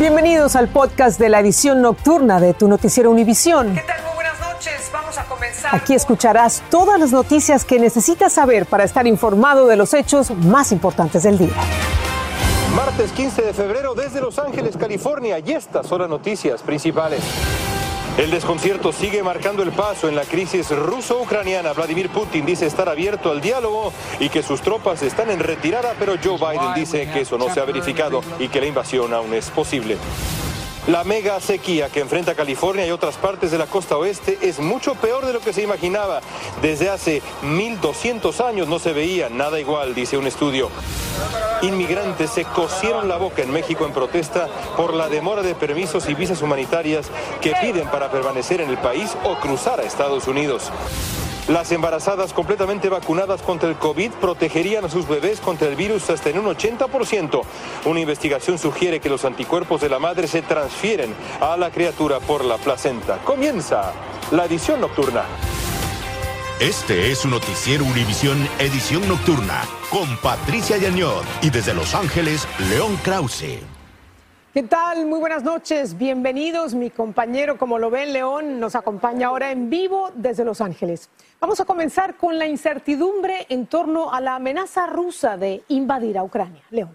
Bienvenidos al podcast de la edición nocturna de tu noticiero Univisión. ¿Qué tal? Muy buenas noches. Vamos a comenzar. Aquí escucharás todas las noticias que necesitas saber para estar informado de los hechos más importantes del día. Martes 15 de febrero desde Los Ángeles, California, y estas son las noticias principales. El desconcierto sigue marcando el paso en la crisis ruso-ucraniana. Vladimir Putin dice estar abierto al diálogo y que sus tropas están en retirada, pero Joe Biden dice que eso no se ha verificado y que la invasión aún es posible. La mega sequía que enfrenta California y otras partes de la costa oeste es mucho peor de lo que se imaginaba. Desde hace 1200 años no se veía nada igual, dice un estudio. Inmigrantes se cosieron la boca en México en protesta por la demora de permisos y visas humanitarias que piden para permanecer en el país o cruzar a Estados Unidos. Las embarazadas completamente vacunadas contra el COVID protegerían a sus bebés contra el virus hasta en un 80%. Una investigación sugiere que los anticuerpos de la madre se transfieren a la criatura por la placenta. Comienza la edición nocturna. Este es su noticiero Univisión Edición Nocturna con Patricia Yañor y desde Los Ángeles, León Krause. ¿Qué tal? Muy buenas noches. Bienvenidos. Mi compañero, como lo ven, León, nos acompaña ahora en vivo desde Los Ángeles. Vamos a comenzar con la incertidumbre en torno a la amenaza rusa de invadir a Ucrania. León.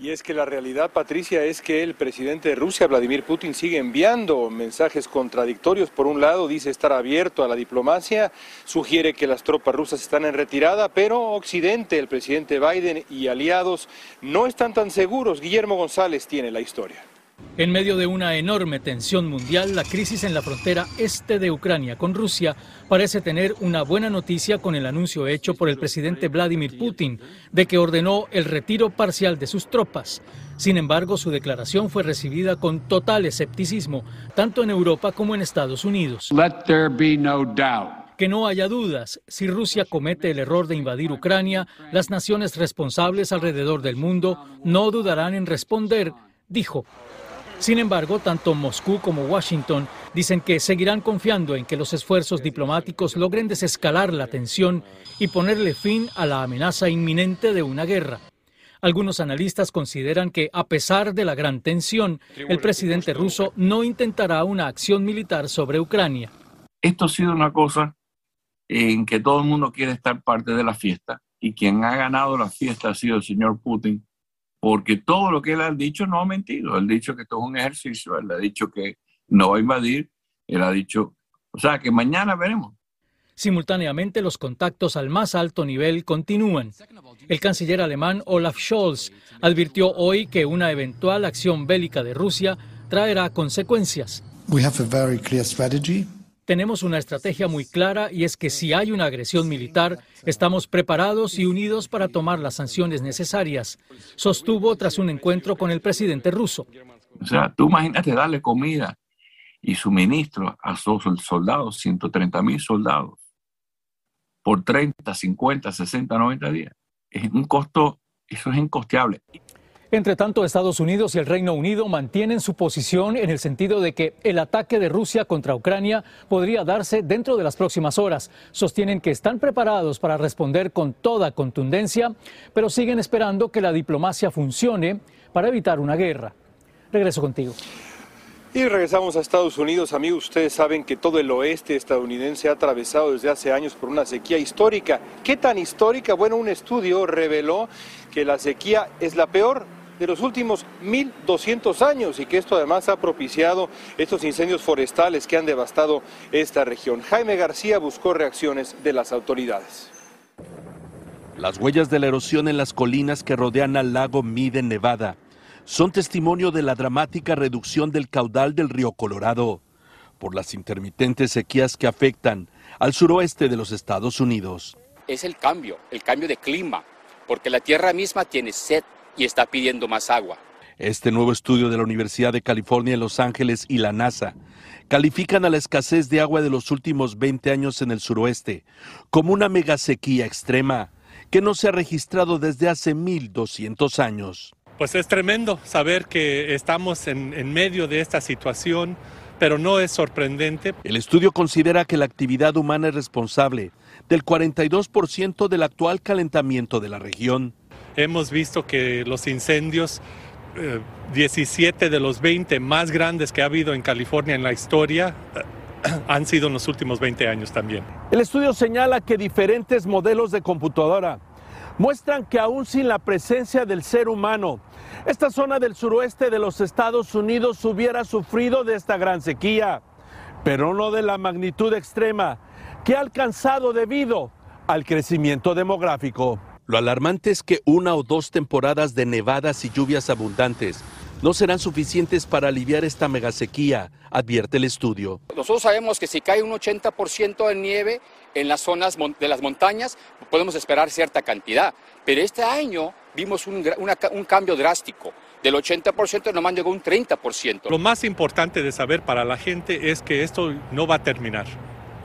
Y es que la realidad, Patricia, es que el presidente de Rusia, Vladimir Putin, sigue enviando mensajes contradictorios. Por un lado, dice estar abierto a la diplomacia, sugiere que las tropas rusas están en retirada, pero Occidente, el presidente Biden y aliados no están tan seguros. Guillermo González tiene la historia. En medio de una enorme tensión mundial, la crisis en la frontera este de Ucrania con Rusia parece tener una buena noticia con el anuncio hecho por el presidente Vladimir Putin de que ordenó el retiro parcial de sus tropas. Sin embargo, su declaración fue recibida con total escepticismo, tanto en Europa como en Estados Unidos. Que no haya dudas, si Rusia comete el error de invadir Ucrania, las naciones responsables alrededor del mundo no dudarán en responder, dijo. Sin embargo, tanto Moscú como Washington dicen que seguirán confiando en que los esfuerzos diplomáticos logren desescalar la tensión y ponerle fin a la amenaza inminente de una guerra. Algunos analistas consideran que, a pesar de la gran tensión, el presidente ruso no intentará una acción militar sobre Ucrania. Esto ha sido una cosa en que todo el mundo quiere estar parte de la fiesta y quien ha ganado la fiesta ha sido el señor Putin porque todo lo que él ha dicho no ha mentido. Él ha dicho que esto es un ejercicio, él ha dicho que no va a invadir, él ha dicho, o sea, que mañana veremos. Simultáneamente, los contactos al más alto nivel continúan. El canciller alemán Olaf Scholz advirtió hoy que una eventual acción bélica de Rusia traerá consecuencias. We have a very clear strategy. Tenemos una estrategia muy clara y es que si hay una agresión militar, estamos preparados y unidos para tomar las sanciones necesarias, sostuvo tras un encuentro con el presidente ruso. O sea, tú imagínate darle comida y suministro a esos soldados, 130 mil soldados, por 30, 50, 60, 90 días. Es un costo, eso es incosteable. Entre tanto, Estados Unidos y el Reino Unido mantienen su posición en el sentido de que el ataque de Rusia contra Ucrania podría darse dentro de las próximas horas. Sostienen que están preparados para responder con toda contundencia, pero siguen esperando que la diplomacia funcione para evitar una guerra. Regreso contigo. Y regresamos a Estados Unidos. Amigos, ustedes saben que todo el oeste estadounidense ha atravesado desde hace años por una sequía histórica. ¿Qué tan histórica? Bueno, un estudio reveló que la sequía es la peor de los últimos 1.200 años y que esto además ha propiciado estos incendios forestales que han devastado esta región. Jaime García buscó reacciones de las autoridades. Las huellas de la erosión en las colinas que rodean al lago Mead en Nevada son testimonio de la dramática reducción del caudal del río Colorado por las intermitentes sequías que afectan al suroeste de los Estados Unidos. Es el cambio, el cambio de clima, porque la tierra misma tiene sed y está pidiendo más agua. Este nuevo estudio de la Universidad de California en Los Ángeles y la NASA califican a la escasez de agua de los últimos 20 años en el suroeste como una megasequía extrema que no se ha registrado desde hace 1200 años. Pues es tremendo saber que estamos en, en medio de esta situación, pero no es sorprendente. El estudio considera que la actividad humana es responsable del 42% del actual calentamiento de la región. Hemos visto que los incendios 17 de los 20 más grandes que ha habido en California en la historia han sido en los últimos 20 años también. El estudio señala que diferentes modelos de computadora muestran que aún sin la presencia del ser humano, esta zona del suroeste de los Estados Unidos hubiera sufrido de esta gran sequía, pero no de la magnitud extrema que ha alcanzado debido al crecimiento demográfico. Lo alarmante es que una o dos temporadas de nevadas y lluvias abundantes no serán suficientes para aliviar esta megasequía, advierte el estudio. Nosotros sabemos que si cae un 80% de nieve en las zonas de las montañas, podemos esperar cierta cantidad. Pero este año vimos un, un cambio drástico. Del 80% nomás llegó un 30%. Lo más importante de saber para la gente es que esto no va a terminar.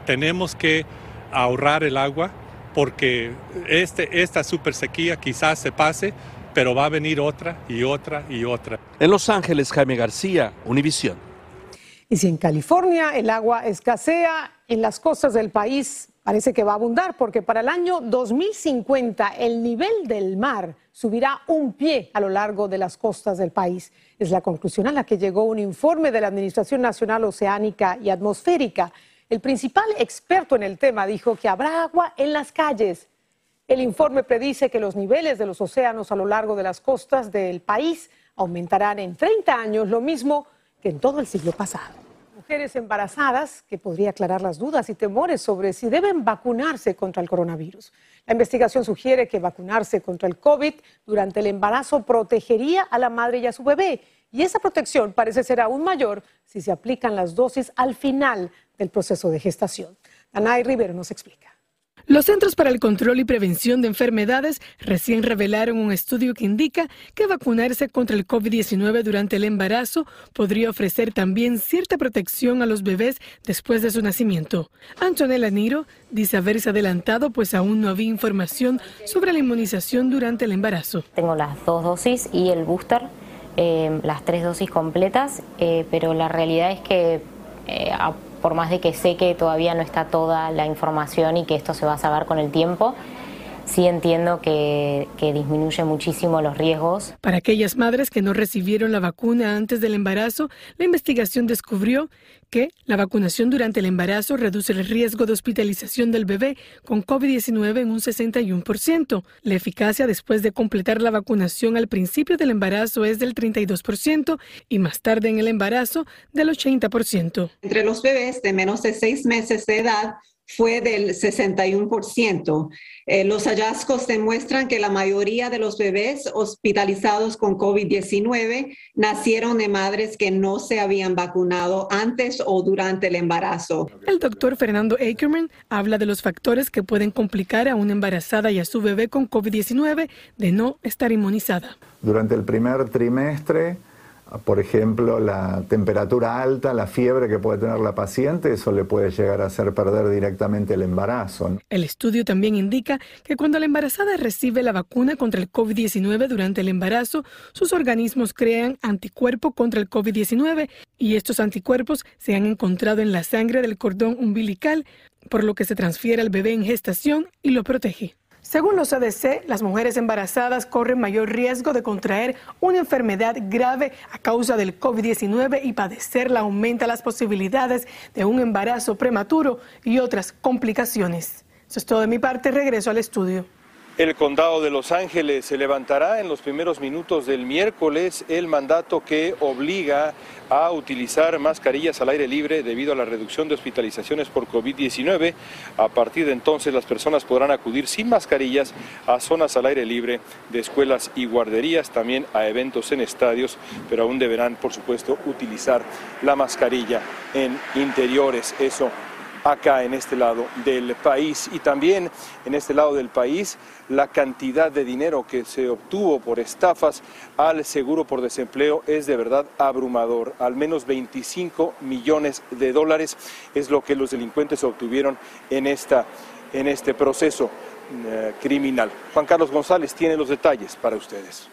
Tenemos que ahorrar el agua porque este, esta super sequía quizás se pase, pero va a venir otra y otra y otra. En Los Ángeles, Jaime García, Univisión. Y si en California el agua escasea, en las costas del país parece que va a abundar, porque para el año 2050 el nivel del mar subirá un pie a lo largo de las costas del país. Es la conclusión a la que llegó un informe de la Administración Nacional Oceánica y Atmosférica. El principal experto en el tema dijo que habrá agua en las calles. El informe predice que los niveles de los océanos a lo largo de las costas del país aumentarán en 30 años, lo mismo que en todo el siglo pasado. Mujeres embarazadas, que podría aclarar las dudas y temores sobre si deben vacunarse contra el coronavirus. La investigación sugiere que vacunarse contra el COVID durante el embarazo protegería a la madre y a su bebé. Y esa protección parece ser aún mayor si se aplican las dosis al final del proceso de gestación. Danay Rivero nos explica. Los Centros para el Control y Prevención de Enfermedades recién revelaron un estudio que indica que vacunarse contra el COVID-19 durante el embarazo podría ofrecer también cierta protección a los bebés después de su nacimiento. Antonella Niro dice haberse adelantado pues aún no había información sobre la inmunización durante el embarazo. Tengo las dos dosis y el booster, eh, las tres dosis completas, eh, pero la realidad es que eh, por más de que sé que todavía no está toda la información y que esto se va a saber con el tiempo, sí entiendo que, que, disminuye muchísimo los riesgos. Para aquellas madres que no recibieron la vacuna antes del embarazo, la investigación descubrió que la vacunación durante el embarazo reduce el riesgo de hospitalización del bebé con COVID-19 en un 61%. La eficacia después de completar la vacunación al principio del embarazo es del 32% y más tarde en el embarazo del 80%. Entre los bebés de menos de seis meses de edad, fue del 61%. Eh, los hallazgos demuestran que la mayoría de los bebés hospitalizados con COVID-19 nacieron de madres que no se habían vacunado antes o durante el embarazo. El doctor Fernando Ackerman habla de los factores que pueden complicar a una embarazada y a su bebé con COVID-19 de no estar inmunizada. Durante el primer trimestre, por ejemplo, la temperatura alta, la fiebre que puede tener la paciente, eso le puede llegar a hacer perder directamente el embarazo. El estudio también indica que cuando la embarazada recibe la vacuna contra el COVID-19 durante el embarazo, sus organismos crean anticuerpo contra el COVID-19 y estos anticuerpos se han encontrado en la sangre del cordón umbilical, por lo que se transfiere al bebé en gestación y lo protege. Según los CDC, las mujeres embarazadas corren mayor riesgo de contraer una enfermedad grave a causa del COVID-19 y padecerla aumenta las posibilidades de un embarazo prematuro y otras complicaciones. Eso es todo de mi parte. Regreso al estudio. El condado de Los Ángeles se levantará en los primeros minutos del miércoles el mandato que obliga a utilizar mascarillas al aire libre debido a la reducción de hospitalizaciones por COVID-19. A partir de entonces las personas podrán acudir sin mascarillas a zonas al aire libre de escuelas y guarderías, también a eventos en estadios, pero aún deberán, por supuesto, utilizar la mascarilla en interiores. Eso acá en este lado del país y también en este lado del país la cantidad de dinero que se obtuvo por estafas al seguro por desempleo es de verdad abrumador. Al menos 25 millones de dólares es lo que los delincuentes obtuvieron en, esta, en este proceso eh, criminal. Juan Carlos González tiene los detalles para ustedes.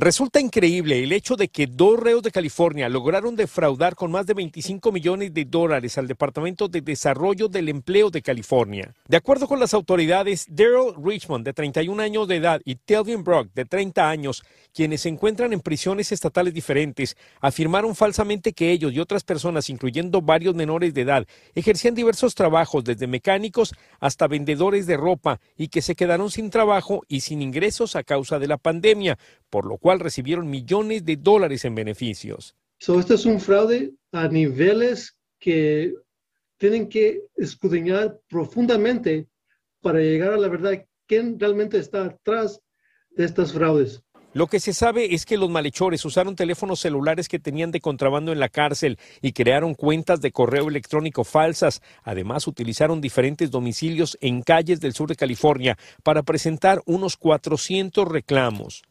Resulta increíble el hecho de que dos reos de California lograron defraudar con más de 25 millones de dólares al Departamento de Desarrollo del Empleo de California. De acuerdo con las autoridades, Daryl Richmond, de 31 años de edad, y Telvin Brock, de 30 años, quienes se encuentran en prisiones estatales diferentes, afirmaron falsamente que ellos y otras personas, incluyendo varios menores de edad, ejercían diversos trabajos, desde mecánicos hasta vendedores de ropa, y que se quedaron sin trabajo y sin ingresos a causa de la pandemia, por lo cual recibieron millones de dólares en beneficios. So, este es un fraude a niveles que tienen que escudriñar profundamente para llegar a la verdad quién realmente está atrás de estas fraudes. Lo que se sabe es que los malhechores usaron teléfonos celulares que tenían de contrabando en la cárcel y crearon cuentas de correo electrónico falsas. Además, utilizaron diferentes domicilios en calles del sur de California para presentar unos 400 reclamos.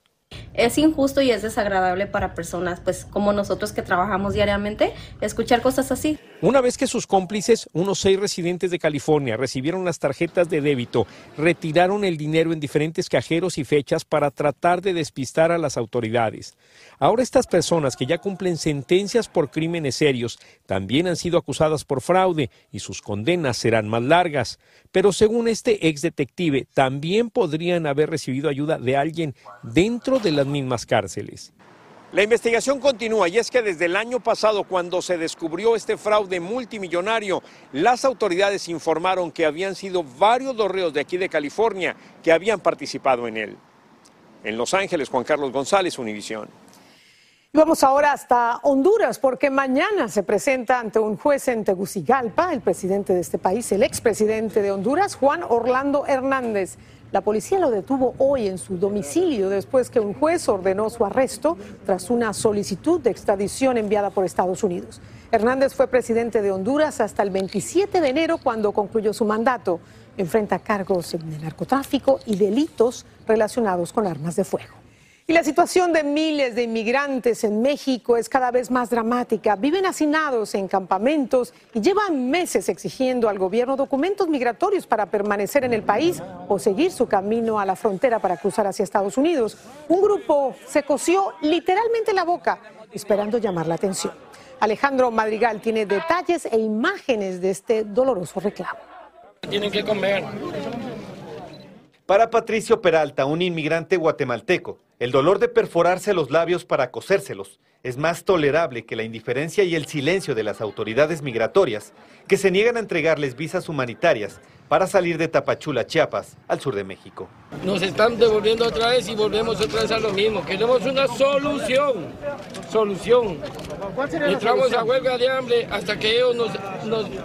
Es injusto y es desagradable para personas, pues como nosotros que trabajamos diariamente, escuchar cosas así. Una vez que sus cómplices, unos seis residentes de California, recibieron las tarjetas de débito, retiraron el dinero en diferentes cajeros y fechas para tratar de despistar a las autoridades. Ahora estas personas que ya cumplen sentencias por crímenes serios también han sido acusadas por fraude y sus condenas serán más largas. Pero según este ex detective, también podrían haber recibido ayuda de alguien dentro de las mismas cárceles. La investigación continúa y es que desde el año pasado, cuando se descubrió este fraude multimillonario, las autoridades informaron que habían sido varios los de aquí de California que habían participado en él. En Los Ángeles, Juan Carlos González, Univisión. Vamos ahora hasta Honduras, porque mañana se presenta ante un juez en Tegucigalpa el presidente de este país, el expresidente de Honduras, Juan Orlando Hernández. La policía lo detuvo hoy en su domicilio después que un juez ordenó su arresto tras una solicitud de extradición enviada por Estados Unidos. Hernández fue presidente de Honduras hasta el 27 de enero cuando concluyó su mandato. Enfrenta cargos de narcotráfico y delitos relacionados con armas de fuego. Y la situación de miles de inmigrantes en México es cada vez más dramática. Viven hacinados en campamentos y llevan meses exigiendo al gobierno documentos migratorios para permanecer en el país o seguir su camino a la frontera para cruzar hacia Estados Unidos. Un grupo se cosió literalmente la boca esperando llamar la atención. Alejandro Madrigal tiene detalles e imágenes de este doloroso reclamo. Tienen que comer. Para Patricio Peralta, un inmigrante guatemalteco, el dolor de perforarse los labios para cosérselos es más tolerable que la indiferencia y el silencio de las autoridades migratorias que se niegan a entregarles visas humanitarias para salir de Tapachula, Chiapas, al sur de México. Nos están devolviendo otra vez y volvemos otra vez a lo mismo. Queremos una solución, solución. Entramos a huelga de hambre hasta que ellos nos,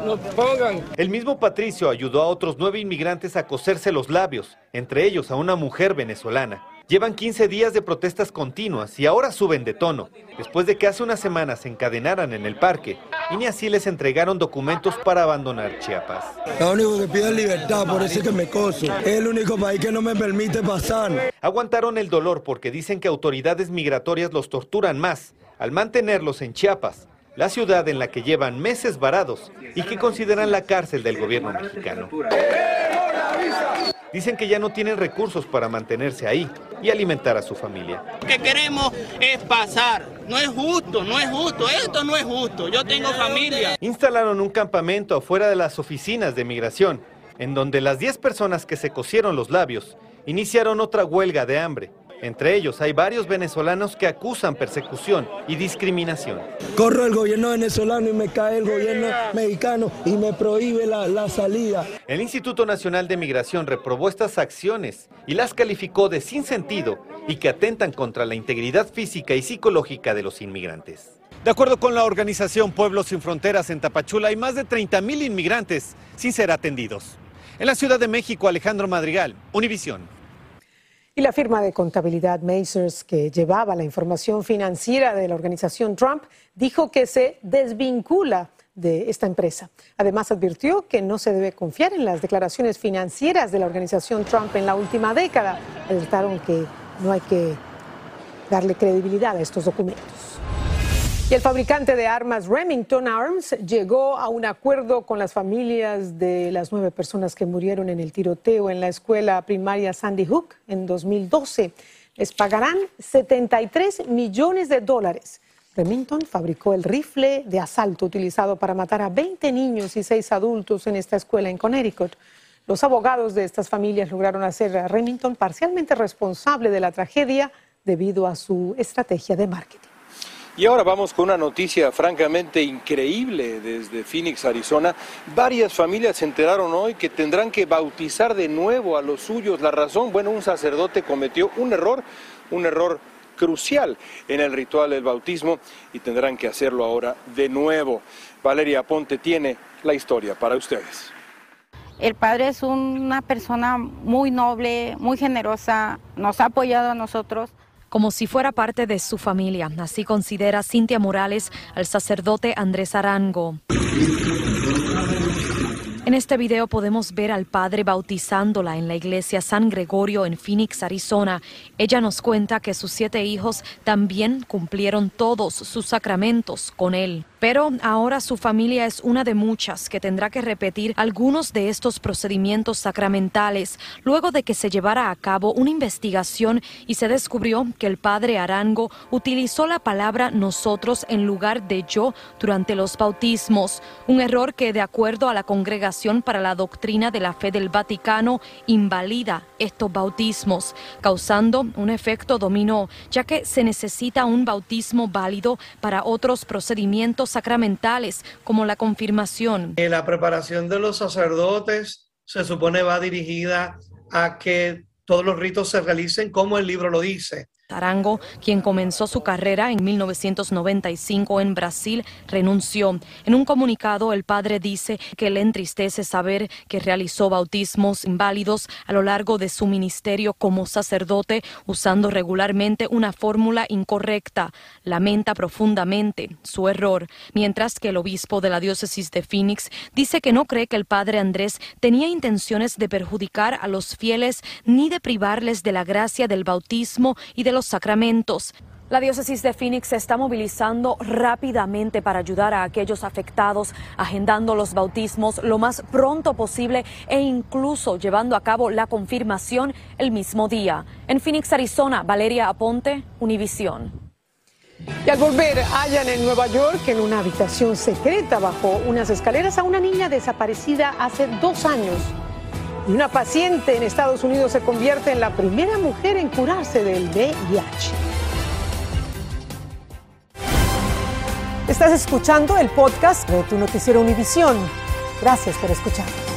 nos pongan. El mismo Patricio ayudó a otros nueve inmigrantes a coserse los labios, entre ellos a una mujer venezolana. Llevan 15 días de protestas continuas y ahora suben de tono, después de que hace unas semanas se encadenaran en el parque y ni así les entregaron documentos para abandonar Chiapas. Lo único que pido es libertad, por eso es que me coso. Es el único país que no me permite pasar. Aguantaron el dolor porque dicen que autoridades migratorias los torturan más al mantenerlos en Chiapas, la ciudad en la que llevan meses varados y que consideran la cárcel del gobierno mexicano. Dicen que ya no tienen recursos para mantenerse ahí y alimentar a su familia. Lo que queremos es pasar. No es justo, no es justo. Esto no es justo. Yo tengo familia. Instalaron un campamento afuera de las oficinas de migración, en donde las 10 personas que se cosieron los labios iniciaron otra huelga de hambre. Entre ellos hay varios venezolanos que acusan persecución y discriminación. Corro el gobierno venezolano y me cae el gobierno mexicano y me prohíbe la, la salida. El Instituto Nacional de Migración reprobó estas acciones y las calificó de sin sentido y que atentan contra la integridad física y psicológica de los inmigrantes. De acuerdo con la organización Pueblos Sin Fronteras en Tapachula, hay más de 30 mil inmigrantes sin ser atendidos. En la Ciudad de México, Alejandro Madrigal, Univisión. Y la firma de contabilidad Mazars, que llevaba la información financiera de la organización Trump, dijo que se desvincula de esta empresa. Además, advirtió que no se debe confiar en las declaraciones financieras de la organización Trump en la última década. Alertaron que no hay que darle credibilidad a estos documentos. Y el fabricante de armas Remington Arms llegó a un acuerdo con las familias de las nueve personas que murieron en el tiroteo en la escuela primaria Sandy Hook en 2012. les pagarán 73 millones de dólares. Remington fabricó el rifle de asalto utilizado para matar a 20 niños y 6 adultos en esta escuela en Connecticut. Los abogados de estas familias lograron hacer a Remington parcialmente responsable de la tragedia debido a su estrategia de marketing. Y ahora vamos con una noticia francamente increíble desde Phoenix, Arizona. Varias familias se enteraron hoy que tendrán que bautizar de nuevo a los suyos. La razón, bueno, un sacerdote cometió un error, un error crucial en el ritual del bautismo y tendrán que hacerlo ahora de nuevo. Valeria Ponte tiene la historia para ustedes. El padre es una persona muy noble, muy generosa, nos ha apoyado a nosotros como si fuera parte de su familia. Así considera Cintia Morales al sacerdote Andrés Arango. En este video podemos ver al padre bautizándola en la iglesia San Gregorio en Phoenix, Arizona. Ella nos cuenta que sus siete hijos también cumplieron todos sus sacramentos con él. Pero ahora su familia es una de muchas que tendrá que repetir algunos de estos procedimientos sacramentales luego de que se llevara a cabo una investigación y se descubrió que el padre Arango utilizó la palabra nosotros en lugar de yo durante los bautismos, un error que de acuerdo a la Congregación para la Doctrina de la Fe del Vaticano invalida estos bautismos, causando un efecto dominó, ya que se necesita un bautismo válido para otros procedimientos sacramentales como la confirmación. Eh, la preparación de los sacerdotes se supone va dirigida a que todos los ritos se realicen como el libro lo dice. Arango, quien comenzó su carrera en 1995 en Brasil, renunció. En un comunicado, el padre dice que le entristece saber que realizó bautismos inválidos a lo largo de su ministerio como sacerdote, usando regularmente una fórmula incorrecta. Lamenta profundamente su error, mientras que el obispo de la diócesis de Phoenix dice que no cree que el padre Andrés tenía intenciones de perjudicar a los fieles ni de privarles de la gracia del bautismo y de los sacramentos. La diócesis de Phoenix se está movilizando rápidamente para ayudar a aquellos afectados, agendando los bautismos lo más pronto posible e incluso llevando a cabo la confirmación el mismo día. En Phoenix, Arizona, Valeria Aponte, Univisión. Y al volver, hallan en Nueva York, en una habitación secreta bajo unas escaleras, a una niña desaparecida hace dos años. Y una paciente en Estados Unidos se convierte en la primera mujer en curarse del VIH. Estás escuchando el podcast de tu noticiero Univisión. Gracias por escucharnos.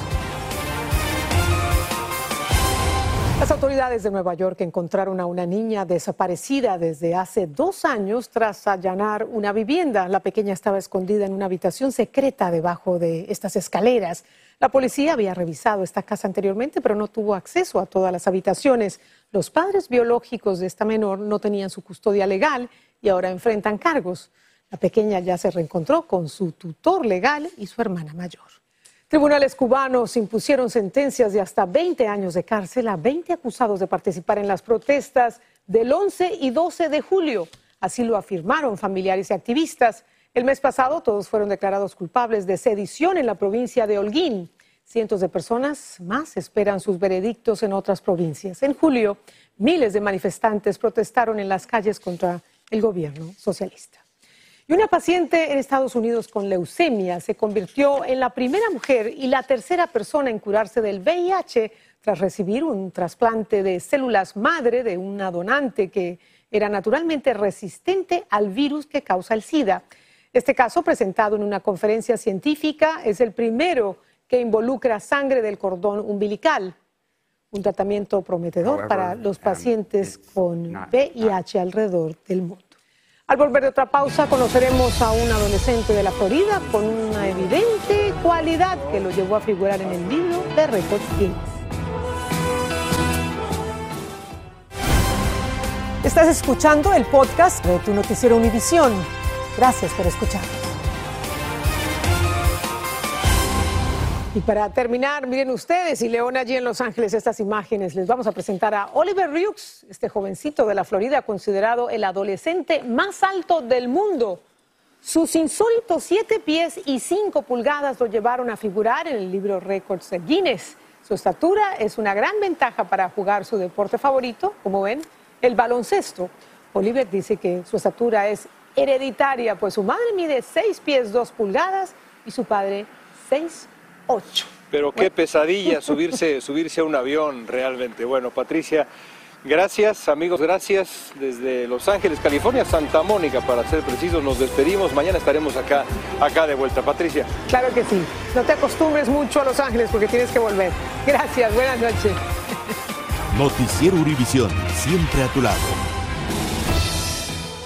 Las autoridades de Nueva York encontraron a una niña desaparecida desde hace dos años tras allanar una vivienda. La pequeña estaba escondida en una habitación secreta debajo de estas escaleras. La policía había revisado esta casa anteriormente, pero no tuvo acceso a todas las habitaciones. Los padres biológicos de esta menor no tenían su custodia legal y ahora enfrentan cargos. La pequeña ya se reencontró con su tutor legal y su hermana mayor. Tribunales cubanos impusieron sentencias de hasta 20 años de cárcel a 20 acusados de participar en las protestas del 11 y 12 de julio. Así lo afirmaron familiares y activistas. El mes pasado todos fueron declarados culpables de sedición en la provincia de Holguín. Cientos de personas más esperan sus veredictos en otras provincias. En julio, miles de manifestantes protestaron en las calles contra el gobierno socialista. Y una paciente en Estados Unidos con leucemia se convirtió en la primera mujer y la tercera persona en curarse del VIH tras recibir un trasplante de células madre de una donante que era naturalmente resistente al virus que causa el SIDA. Este caso, presentado en una conferencia científica, es el primero que involucra sangre del cordón umbilical, un tratamiento prometedor para los um, pacientes con VIH alrededor del mundo. Al volver de otra pausa, conoceremos a un adolescente de la Florida con una evidente cualidad que lo llevó a figurar en el libro de Record Guinness. Estás escuchando el podcast de tu noticiero Univisión. Gracias por escucharnos. Y para terminar, miren ustedes y León allí en Los Ángeles estas imágenes. Les vamos a presentar a Oliver Ryux, este jovencito de la Florida, considerado el adolescente más alto del mundo. Sus insólitos siete pies y cinco pulgadas lo llevaron a figurar en el libro Records de Guinness. Su estatura es una gran ventaja para jugar su deporte favorito, como ven, el baloncesto. Oliver dice que su estatura es hereditaria, pues su madre mide 6 pies 2 pulgadas y su padre 6 8. Pero qué pesadilla subirse, subirse a un avión realmente. Bueno, Patricia, gracias, amigos, gracias. Desde Los Ángeles, California, Santa Mónica, para ser precisos, nos despedimos. Mañana estaremos acá, acá de vuelta. Patricia. Claro que sí. No te acostumbres mucho a Los Ángeles porque tienes que volver. Gracias, buenas noches. Noticiero Univisión, siempre a tu lado.